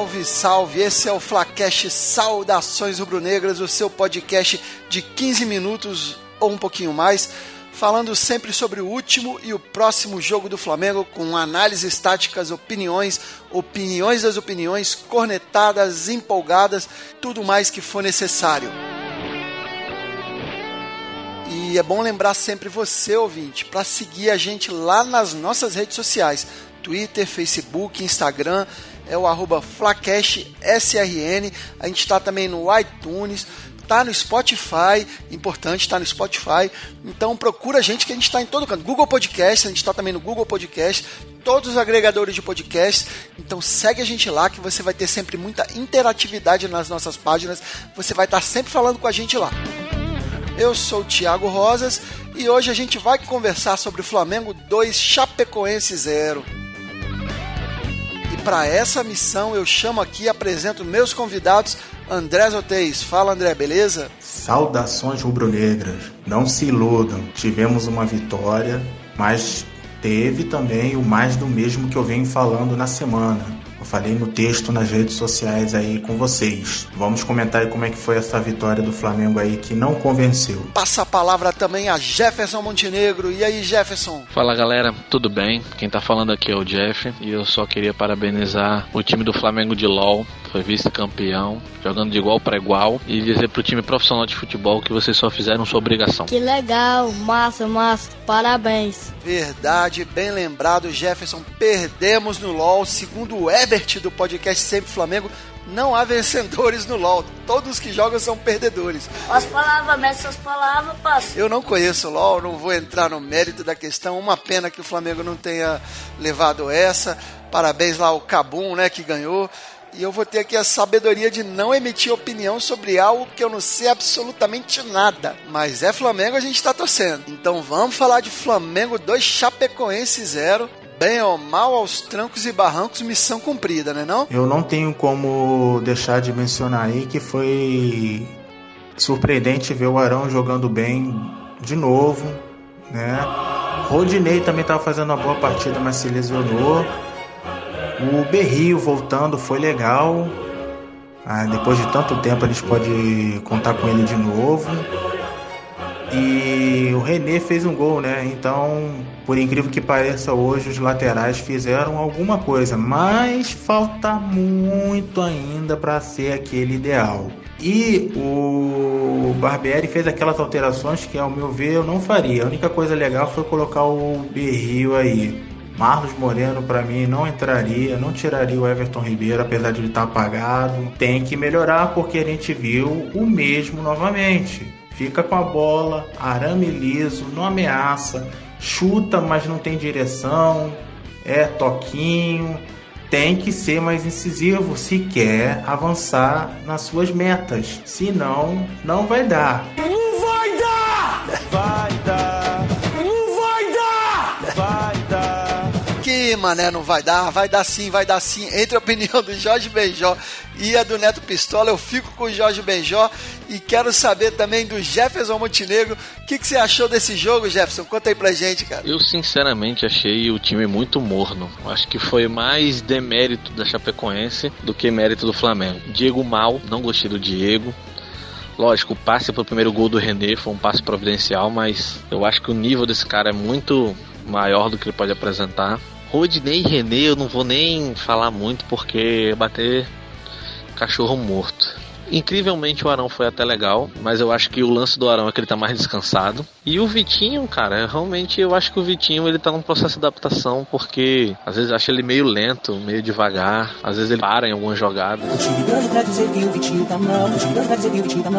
Salve, salve! Esse é o Flacast Saudações Rubro-Negras, o seu podcast de 15 minutos ou um pouquinho mais, falando sempre sobre o último e o próximo jogo do Flamengo, com análises táticas, opiniões, opiniões das opiniões, cornetadas, empolgadas, tudo mais que for necessário. E é bom lembrar sempre você, ouvinte, para seguir a gente lá nas nossas redes sociais: Twitter, Facebook, Instagram é o arroba FlacashSRN. A gente está também no iTunes, tá no Spotify, importante, tá no Spotify. Então procura a gente que a gente está em todo canto. Google Podcast, a gente está também no Google Podcast, todos os agregadores de podcast. Então segue a gente lá que você vai ter sempre muita interatividade nas nossas páginas. Você vai estar tá sempre falando com a gente lá. Eu sou o Thiago Rosas e hoje a gente vai conversar sobre o Flamengo 2 Chapecoense 0 para essa missão eu chamo aqui e apresento meus convidados, André Zotez. Fala André, beleza? Saudações rubro-negras. Não se iludam, tivemos uma vitória, mas teve também o mais do mesmo que eu venho falando na semana. Eu falei no texto nas redes sociais aí com vocês. Vamos comentar aí como é que foi essa vitória do Flamengo aí que não convenceu. Passa a palavra também a Jefferson Montenegro. E aí, Jefferson? Fala galera, tudo bem? Quem tá falando aqui é o Jeff e eu só queria parabenizar o time do Flamengo de LOL foi vice-campeão, jogando de igual para igual, e dizer pro time profissional de futebol que vocês só fizeram sua obrigação. Que legal, massa, massa, parabéns. Verdade, bem lembrado, Jefferson. Perdemos no LOL, segundo o Ebert do podcast Sempre Flamengo. Não há vencedores no LoL. Todos que jogam são perdedores. As palavras, mestre, as palavras, passo. Eu não conheço o LoL, não vou entrar no mérito da questão. Uma pena que o Flamengo não tenha levado essa. Parabéns lá ao Cabum, né, que ganhou e eu vou ter aqui a sabedoria de não emitir opinião sobre algo que eu não sei absolutamente nada. Mas é Flamengo, a gente está torcendo. Então vamos falar de Flamengo 2, Chapecoense 0. Bem ou mal, aos trancos e barrancos, missão cumprida, né não? Eu não tenho como deixar de mencionar aí que foi surpreendente ver o Arão jogando bem de novo, né? Rodinei também estava fazendo uma boa partida, mas se lesionou. O Berrio voltando foi legal. Ah, depois de tanto tempo a gente pode contar com ele de novo. E o René fez um gol, né? Então, por incrível que pareça, hoje os laterais fizeram alguma coisa, mas falta muito ainda para ser aquele ideal. E o Barbieri fez aquelas alterações que, ao meu ver, eu não faria. A única coisa legal foi colocar o Berrio aí. Marlos Moreno, para mim, não entraria, não tiraria o Everton Ribeiro, apesar de ele estar tá apagado. Tem que melhorar porque a gente viu o mesmo novamente. Fica com a bola, arame liso, não ameaça, chuta, mas não tem direção, é toquinho. Tem que ser mais incisivo se quer avançar nas suas metas. Senão, não vai dar. Não vai dar! Vai dar! Mané, não vai dar, vai dar sim, vai dar sim. Entre a opinião do Jorge Benjó e a do Neto Pistola, eu fico com o Jorge Benjó e quero saber também do Jefferson Montenegro. O que, que você achou desse jogo, Jefferson? Conta aí pra gente, cara. Eu sinceramente achei o time muito morno. Acho que foi mais demérito da Chapecoense do que mérito do Flamengo. Diego mal, não gostei do Diego. Lógico, o passe pro primeiro gol do René foi um passe providencial, mas eu acho que o nível desse cara é muito maior do que ele pode apresentar. Rodney e René eu não vou nem falar muito porque bater cachorro morto. Incrivelmente o Arão foi até legal, mas eu acho que o lance do Arão é que ele tá mais descansado. E o Vitinho, cara, realmente eu acho que o Vitinho ele tá num processo de adaptação, porque às vezes eu acho ele meio lento, meio devagar, às vezes ele para em algumas jogadas.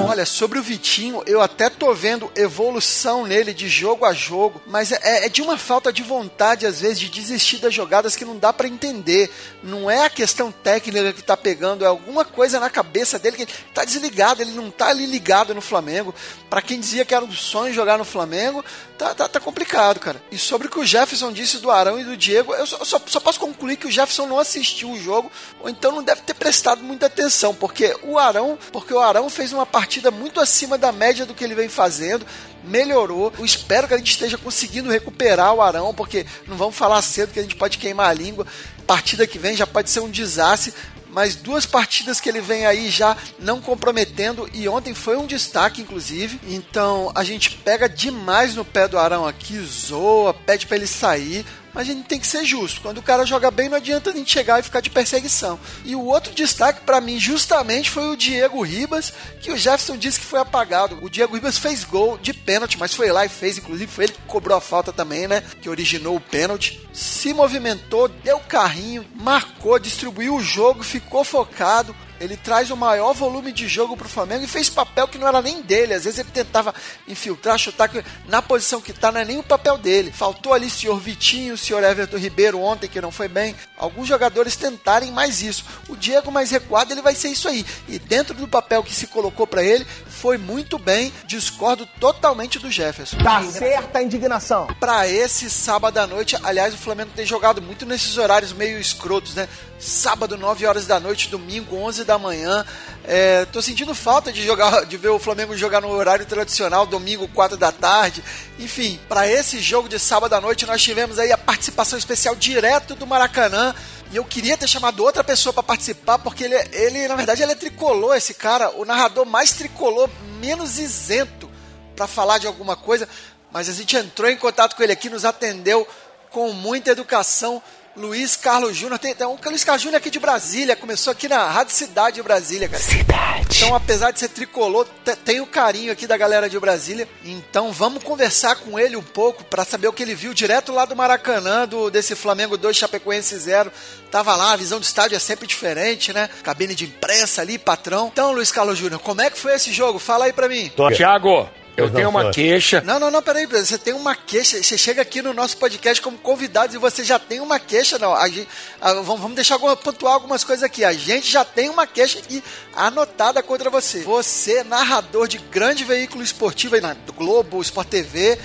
Olha, sobre o Vitinho, eu até tô vendo evolução nele de jogo a jogo, mas é, é de uma falta de vontade, às vezes, de desistir das jogadas que não dá para entender. Não é a questão técnica que tá pegando, é alguma coisa na cabeça dele que tá desligado, ele não tá ali ligado no Flamengo. Para quem dizia que era um sonho jogar no Flamengo, tá, tá, tá, complicado, cara. E sobre o que o Jefferson disse do Arão e do Diego, eu só, só, só, posso concluir que o Jefferson não assistiu o jogo, ou então não deve ter prestado muita atenção, porque o Arão, porque o Arão fez uma partida muito acima da média do que ele vem fazendo, melhorou. Eu espero que a gente esteja conseguindo recuperar o Arão, porque não vamos falar cedo que a gente pode queimar a língua. Partida que vem já pode ser um desastre, mas duas partidas que ele vem aí já não comprometendo e ontem foi um destaque inclusive. Então a gente pega demais no pé do Arão aqui, zoa, pede para ele sair, mas a gente tem que ser justo. Quando o cara joga bem, não adianta a gente chegar e ficar de perseguição. E o outro destaque para mim, justamente, foi o Diego Ribas, que o Jefferson disse que foi apagado. O Diego Ribas fez gol de pênalti, mas foi lá e fez, inclusive foi ele que cobrou a falta também, né? Que originou o pênalti. Se movimentou, deu carrinho, marcou, distribuiu o jogo, ficou focado. Ele traz o maior volume de jogo para o Flamengo e fez papel que não era nem dele. Às vezes ele tentava infiltrar, chutar, na posição que está não é nem o papel dele. Faltou ali o senhor Vitinho, o senhor Everton Ribeiro ontem, que não foi bem. Alguns jogadores tentarem mais isso. O Diego mais recuado, ele vai ser isso aí. E dentro do papel que se colocou para ele, foi muito bem. Discordo totalmente do Jefferson. Tá certa a indignação. Para esse sábado à noite, aliás, o Flamengo tem jogado muito nesses horários meio escrotos, né? Sábado, 9 horas da noite, domingo, 11 da manhã. É, tô sentindo falta de jogar, de ver o Flamengo jogar no horário tradicional, domingo, 4 da tarde. Enfim, para esse jogo de sábado à noite, nós tivemos aí a participação especial direto do Maracanã. E eu queria ter chamado outra pessoa para participar, porque ele, ele, na verdade, ele é tricolor, esse cara, o narrador mais tricolor, menos isento para falar de alguma coisa. Mas a gente entrou em contato com ele aqui, nos atendeu com muita educação Luiz Carlos Júnior. Tem, tem um Luiz Carlos Júnior aqui de Brasília, começou aqui na Rádio Cidade de Brasília, cara. Cidade. Então, apesar de ser tricolor, tem o carinho aqui da galera de Brasília. Então, vamos conversar com ele um pouco para saber o que ele viu direto lá do Maracanã, do, desse Flamengo 2, Chapecoense 0. Tava lá, a visão do estádio é sempre diferente, né? Cabine de imprensa ali, patrão. Então, Luiz Carlos Júnior, como é que foi esse jogo? Fala aí pra mim. Tiago, eu tenho uma queixa. Não, não, não, peraí, você tem uma queixa. Você chega aqui no nosso podcast como convidado e você já tem uma queixa, não. A gente, a, vamos, vamos deixar alguma, pontuar algumas coisas aqui. A gente já tem uma queixa aqui anotada contra você. Você, narrador de grande veículo esportivo aí na Globo, Sport TV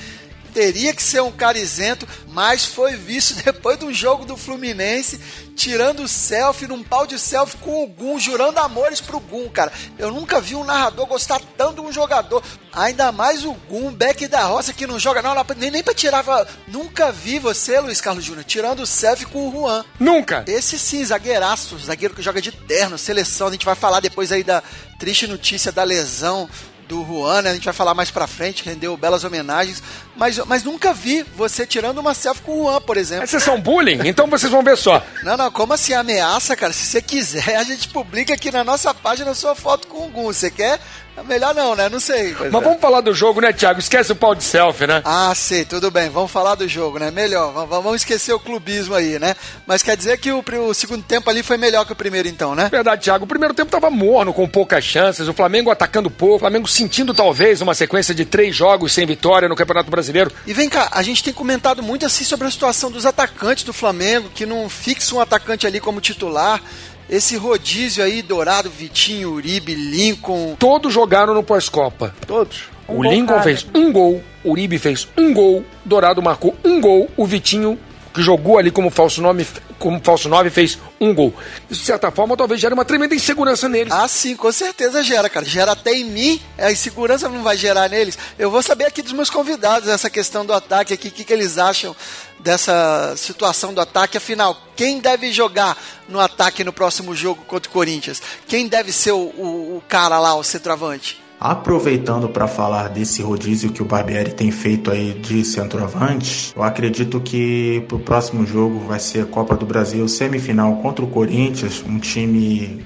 teria que ser um cara isento, mas foi visto depois do jogo do Fluminense, tirando selfie num pau de selfie com o Gum, jurando amores pro Gum, cara. Eu nunca vi um narrador gostar tanto de um jogador. Ainda mais o Gum, back da roça, que não joga, não, não nem, nem pra tirar. Nunca vi você, Luiz Carlos Júnior, tirando selfie com o Juan. Nunca! Esse sim, zagueiraço, zagueiro que joga de terno, seleção. A gente vai falar depois aí da triste notícia da lesão do Juan, né? A gente vai falar mais pra frente, rendeu belas homenagens. Mas, mas nunca vi você tirando uma selfie com o Juan, por exemplo. Mas vocês são bullying? Então vocês vão ver só. Não, não, como assim ameaça, cara? Se você quiser, a gente publica aqui na nossa página sua foto com o Gun. Você quer? É melhor não, né? Não sei. Pois Mas é. vamos falar do jogo, né, Thiago? Esquece o pau de selfie, né? Ah, sei, tudo bem. Vamos falar do jogo, né? Melhor. Vamos esquecer o clubismo aí, né? Mas quer dizer que o, o segundo tempo ali foi melhor que o primeiro, então, né? Verdade, Thiago. O primeiro tempo tava morno, com poucas chances. O Flamengo atacando pouco. O Flamengo sentindo, talvez, uma sequência de três jogos sem vitória no Campeonato Brasileiro. E vem cá, a gente tem comentado muito assim sobre a situação dos atacantes do Flamengo, que não fixa um atacante ali como titular. Esse rodízio aí, Dourado, Vitinho, Uribe, Lincoln. Todos jogaram no pós-Copa. Todos. Um o Lincoln cara. fez um gol, o Uribe fez um gol, Dourado marcou um gol, o Vitinho, que jogou ali como falso nome, como falso nove, fez um gol. Isso, de certa forma, talvez gere uma tremenda insegurança neles. Ah, sim, com certeza gera, cara. Gera até em mim, a insegurança não vai gerar neles. Eu vou saber aqui dos meus convidados essa questão do ataque aqui, o que, que eles acham dessa situação do ataque. Afinal, quem deve jogar no ataque no próximo jogo contra o Corinthians? Quem deve ser o, o, o cara lá, o centroavante? Aproveitando para falar desse rodízio que o Barbieri tem feito aí de centroavante, eu acredito que pro próximo jogo vai ser Copa do Brasil semifinal contra o Corinthians, um time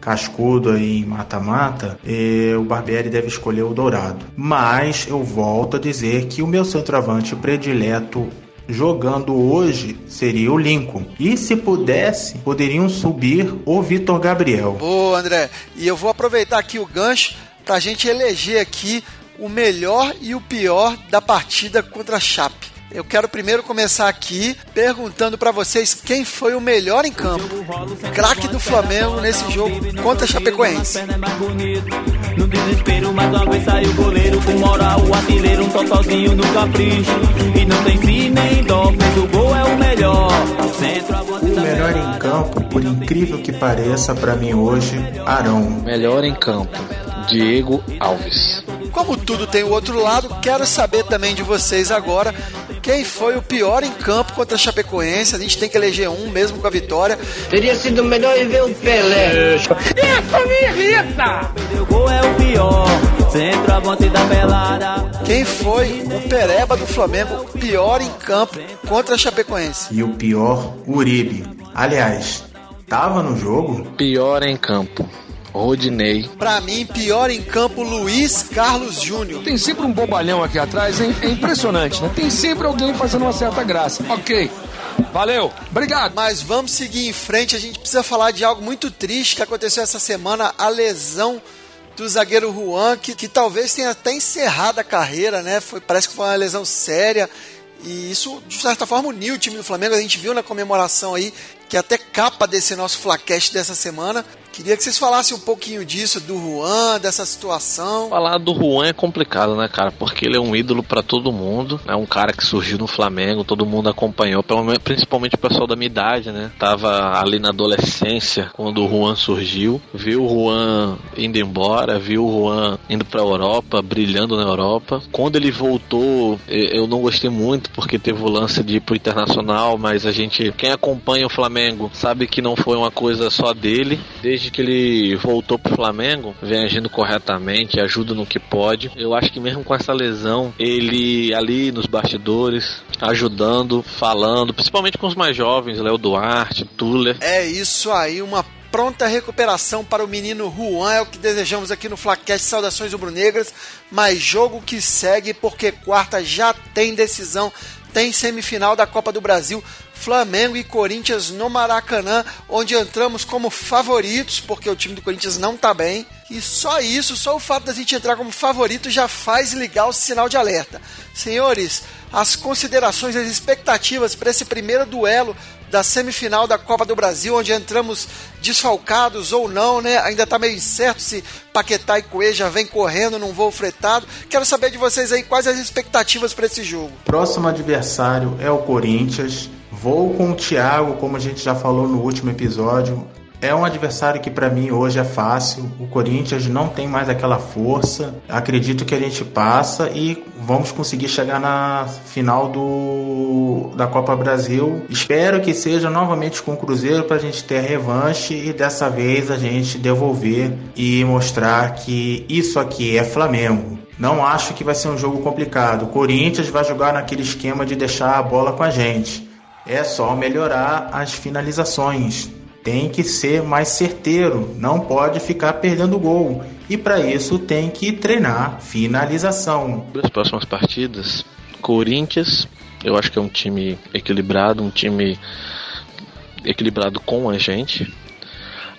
cascudo aí em mata-mata, o Barbieri deve escolher o Dourado. Mas eu volto a dizer que o meu centroavante predileto jogando hoje seria o Lincoln. E se pudesse, poderiam subir o Vitor Gabriel. Boa, André. E eu vou aproveitar aqui o gancho para a gente eleger aqui o melhor e o pior da partida contra a Chape. Eu quero primeiro começar aqui perguntando para vocês quem foi o melhor em campo. Craque do Flamengo nesse jogo contra a Chapecoense. No desespero, mais uma vez saiu o goleiro com moral, o artilheiro, um sozinho no capricho. E não tem si nem dó, fez o gol, é o melhor. O melhor em campo, por incrível que pareça, para mim hoje, Arão. Melhor em campo, Diego Alves. Como tudo tem o outro lado, quero saber também de vocês agora quem foi o pior em campo contra a Chapecoense. A gente tem que eleger um mesmo com a vitória. Teria sido melhor ver o Pelé. Isso me irrita! O gol é o pior, centroavante da pelada. Quem foi o Pereba do Flamengo pior em campo contra a Chapecoense? E o pior, Uribe. Aliás, tava no jogo? Pior em campo. Rodinei. Pra mim, pior em campo, Luiz Carlos Júnior. Tem sempre um bobalhão aqui atrás, hein? É impressionante, né? Tem sempre alguém fazendo uma certa graça. Ok. Valeu, obrigado. Mas vamos seguir em frente. A gente precisa falar de algo muito triste que aconteceu essa semana: a lesão do zagueiro Juan, que, que talvez tenha até encerrado a carreira, né? Foi, parece que foi uma lesão séria. E isso, de certa forma, uniu o time do Flamengo. A gente viu na comemoração aí, que é até capa desse nosso Flacast dessa semana. Queria que vocês falassem um pouquinho disso, do Juan, dessa situação. Falar do Juan é complicado, né, cara? Porque ele é um ídolo para todo mundo. É um cara que surgiu no Flamengo, todo mundo acompanhou, principalmente o pessoal da minha idade, né? Tava ali na adolescência quando o Juan surgiu. Viu o Juan indo embora, viu o Juan indo pra Europa, brilhando na Europa. Quando ele voltou, eu não gostei muito porque teve o lance de ir pro internacional, mas a gente, quem acompanha o Flamengo, sabe que não foi uma coisa só dele. Desde desde que ele voltou pro Flamengo, vem agindo corretamente, ajuda no que pode. Eu acho que mesmo com essa lesão, ele ali nos bastidores, ajudando, falando, principalmente com os mais jovens, Léo Duarte, Tuller. É isso aí, uma pronta recuperação para o menino Juan, é o que desejamos aqui no Flacast Saudações Rubro-Negras, mas jogo que segue porque quarta já tem decisão, tem semifinal da Copa do Brasil, Flamengo e Corinthians no Maracanã, onde entramos como favoritos, porque o time do Corinthians não tá bem. E só isso, só o fato da gente entrar como favorito já faz ligar o sinal de alerta. Senhores, as considerações, as expectativas para esse primeiro duelo da semifinal da Copa do Brasil, onde entramos desfalcados ou não, né? Ainda tá meio incerto se Paquetá e Coelho já vem correndo num voo fretado. Quero saber de vocês aí quais as expectativas para esse jogo. Próximo adversário é o Corinthians. Vou com o Thiago, como a gente já falou no último episódio. É um adversário que para mim hoje é fácil. O Corinthians não tem mais aquela força. Acredito que a gente passa e vamos conseguir chegar na final do da Copa Brasil. Espero que seja novamente com o Cruzeiro para a gente ter a revanche e dessa vez a gente devolver e mostrar que isso aqui é Flamengo. Não acho que vai ser um jogo complicado. O Corinthians vai jogar naquele esquema de deixar a bola com a gente. É só melhorar as finalizações. Tem que ser mais certeiro, não pode ficar perdendo gol. E para isso tem que treinar finalização. Das próximas partidas, Corinthians, eu acho que é um time equilibrado, um time equilibrado com a gente.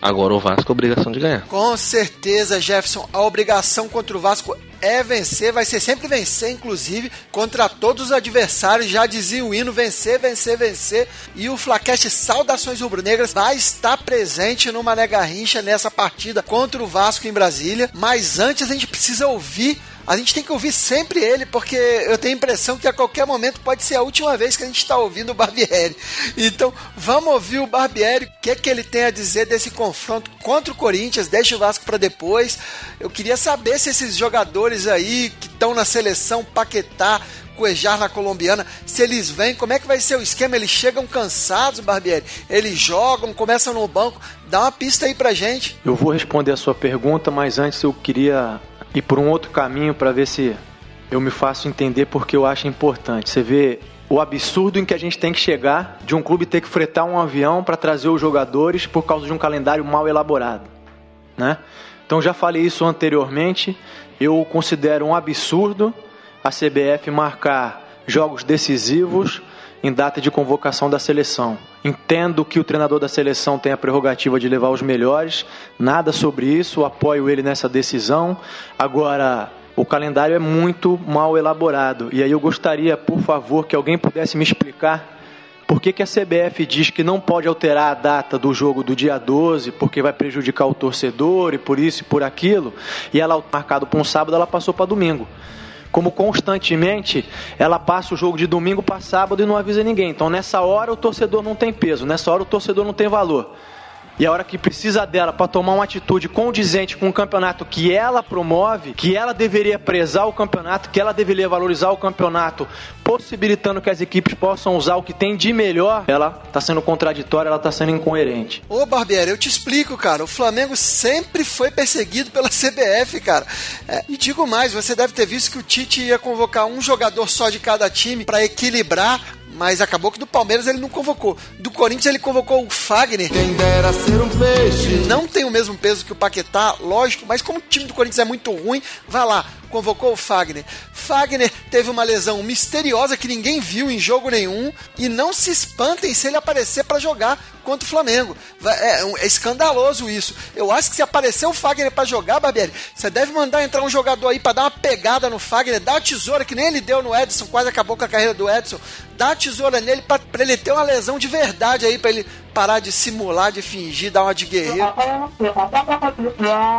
Agora o Vasco é obrigação de ganhar. Com certeza, Jefferson. A obrigação contra o Vasco é vencer, vai ser sempre vencer, inclusive, contra todos os adversários. Já dizia o hino: vencer, vencer, vencer. E o Flaquete Saudações Rubro-Negras vai estar presente no Mané Garrincha nessa partida contra o Vasco em Brasília. Mas antes a gente precisa ouvir a gente tem que ouvir sempre ele, porque eu tenho a impressão que a qualquer momento pode ser a última vez que a gente está ouvindo o Barbieri. Então, vamos ouvir o Barbieri, o que, é que ele tem a dizer desse confronto contra o Corinthians, deixa o Vasco para depois. Eu queria saber se esses jogadores aí que estão na seleção, Paquetá, Cuejar na colombiana, se eles vêm, como é que vai ser o esquema? Eles chegam cansados, Barbieri? Eles jogam, começam no banco? Dá uma pista aí pra gente. Eu vou responder a sua pergunta, mas antes eu queria ir por um outro caminho para ver se eu me faço entender porque eu acho importante. Você vê o absurdo em que a gente tem que chegar de um clube ter que fretar um avião para trazer os jogadores por causa de um calendário mal elaborado, né? Então já falei isso anteriormente. Eu considero um absurdo a CBF marcar jogos decisivos em data de convocação da seleção. Entendo que o treinador da seleção tem a prerrogativa de levar os melhores, nada sobre isso, apoio ele nessa decisão. Agora, o calendário é muito mal elaborado. E aí eu gostaria, por favor, que alguém pudesse me explicar por que, que a CBF diz que não pode alterar a data do jogo do dia 12 porque vai prejudicar o torcedor e por isso e por aquilo, e ela marcado para um sábado, ela passou para domingo. Como constantemente ela passa o jogo de domingo para sábado e não avisa ninguém. Então nessa hora o torcedor não tem peso, nessa hora o torcedor não tem valor e a hora que precisa dela para tomar uma atitude condizente com o campeonato que ela promove, que ela deveria prezar o campeonato, que ela deveria valorizar o campeonato, possibilitando que as equipes possam usar o que tem de melhor, ela está sendo contraditória, ela está sendo incoerente. Ô Barbieri, eu te explico, cara. O Flamengo sempre foi perseguido pela CBF, cara. É, e digo mais, você deve ter visto que o Tite ia convocar um jogador só de cada time para equilibrar mas acabou que do Palmeiras ele não convocou. Do Corinthians ele convocou o Fagner. Quem dera ser um peixe. Não tem o mesmo peso que o Paquetá, lógico, mas como o time do Corinthians é muito ruim, vai lá, convocou o Fagner. Fagner teve uma lesão misteriosa que ninguém viu em jogo nenhum e não se espantem se ele aparecer para jogar contra o Flamengo. É, é, escandaloso isso. Eu acho que se aparecer o Fagner para jogar, Barbieri, você deve mandar entrar um jogador aí para dar uma pegada no Fagner, dar uma tesoura que nem ele deu no Edson, quase acabou com a carreira do Edson. Dá uma tesoura nele para ele ter uma lesão de verdade aí, para ele parar de simular, de fingir, dar uma de guerreiro.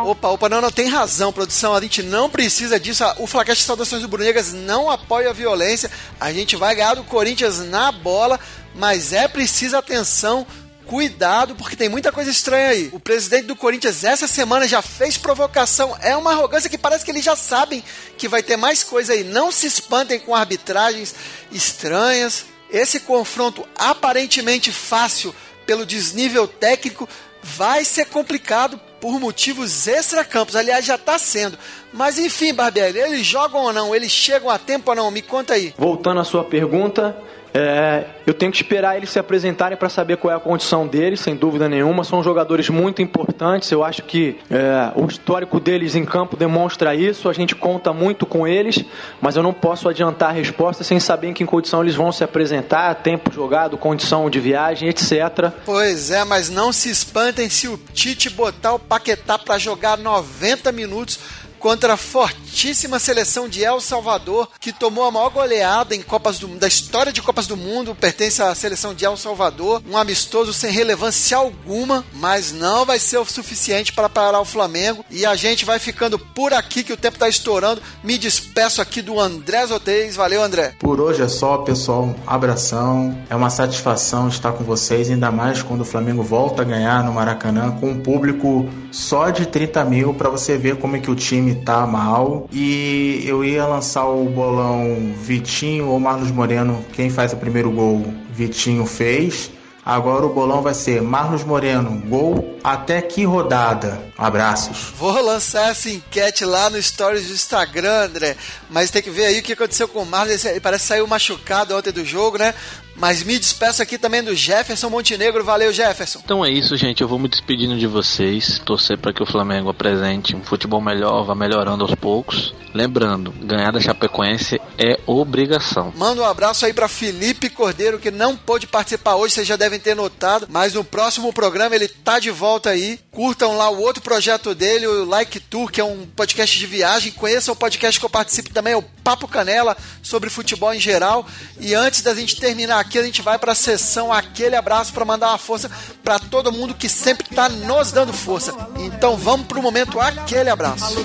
Opa, opa, não, não, tem razão, produção. A gente não precisa disso. O Flacast Saudações do Brunegas não apoia a violência. A gente vai ganhar do Corinthians na bola, mas é preciso atenção. Cuidado, porque tem muita coisa estranha aí. O presidente do Corinthians essa semana já fez provocação. É uma arrogância que parece que eles já sabem que vai ter mais coisa aí. Não se espantem com arbitragens estranhas. Esse confronto aparentemente fácil pelo desnível técnico, vai ser complicado por motivos extracampos. Aliás, já está sendo. Mas enfim, Barbieri, eles jogam ou não? Eles chegam a tempo ou não? Me conta aí. Voltando à sua pergunta, é, eu tenho que esperar eles se apresentarem para saber qual é a condição deles, sem dúvida nenhuma. São jogadores muito importantes. Eu acho que é, o histórico deles em campo demonstra isso. A gente conta muito com eles, mas eu não posso adiantar a resposta sem saber em que condição eles vão se apresentar, tempo jogado, condição de viagem, etc. Pois é, mas não se espantem se o Tite botar o Paquetá para jogar 90 minutos contra a fortíssima seleção de El Salvador, que tomou a maior goleada em Copas do, da história de Copas do Mundo, pertence à seleção de El Salvador, um amistoso sem relevância alguma, mas não vai ser o suficiente para parar o Flamengo. E a gente vai ficando por aqui, que o tempo está estourando. Me despeço aqui do André Zotez. Valeu, André. Por hoje é só, pessoal. Abração. É uma satisfação estar com vocês, ainda mais quando o Flamengo volta a ganhar no Maracanã com um público só de 30 mil para você ver como é que o time tá mal. E eu ia lançar o bolão Vitinho ou Marlos Moreno. Quem faz o primeiro gol, Vitinho fez. Agora o bolão vai ser Marlos Moreno, gol até que rodada? Abraços. Vou lançar essa enquete lá no Stories do Instagram, André. Mas tem que ver aí o que aconteceu com o Marlos. Ele parece que saiu machucado ontem do jogo, né? Mas me despeço aqui também do Jefferson Montenegro. Valeu, Jefferson. Então é isso, gente. Eu vou me despedindo de vocês. Torcer para que o Flamengo apresente um futebol melhor, vá melhorando aos poucos. Lembrando, ganhar da Chapecoense é obrigação. Manda um abraço aí para Felipe Cordeiro, que não pôde participar hoje, vocês já devem ter notado. Mas no próximo programa ele tá de volta aí. Curtam lá o outro projeto dele, o Like Tour, que é um podcast de viagem. Conheçam o podcast que eu participo também, é o Papo Canela, sobre futebol em geral. E antes da gente terminar aqui, a gente vai para a sessão Aquele Abraço para mandar uma força para todo mundo que sempre está nos dando força. Então vamos para o momento Aquele Abraço.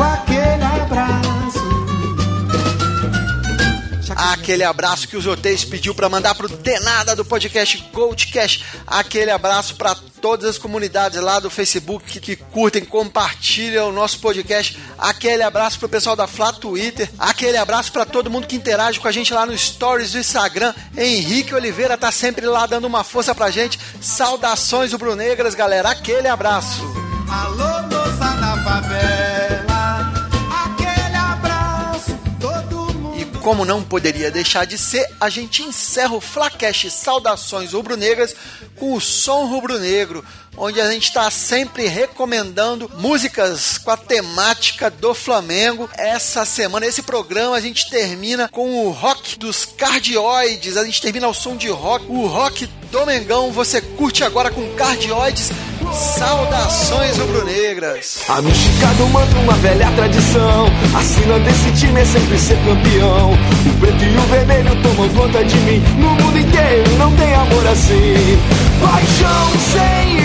Aquele abraço. Aquele abraço que o Zoteis pediu para mandar pro Denada do podcast Goldcast. Aquele abraço para todas as comunidades lá do Facebook que, que, curtem, compartilham o nosso podcast. Aquele abraço pro pessoal da Flá Twitter. Aquele abraço para todo mundo que interage com a gente lá no Stories do Instagram. Henrique Oliveira tá sempre lá dando uma força pra gente. Saudações Brunegras, galera. Aquele abraço. Alô, como não poderia deixar de ser, a gente encerra o Flacast Saudações Rubro-Negras com o Som Rubro-Negro, onde a gente está sempre recomendando músicas com a temática do Flamengo. Essa semana, esse programa, a gente termina com o rock dos cardioides, a gente termina ao som de rock, o rock do Mengão. Você curte agora com cardioides Saudações rubro-negras. A mexicano manda uma velha tradição. Assina desse time é sempre ser campeão. O preto e o vermelho tomam conta de mim. No mundo inteiro não tem amor assim. Paixão sem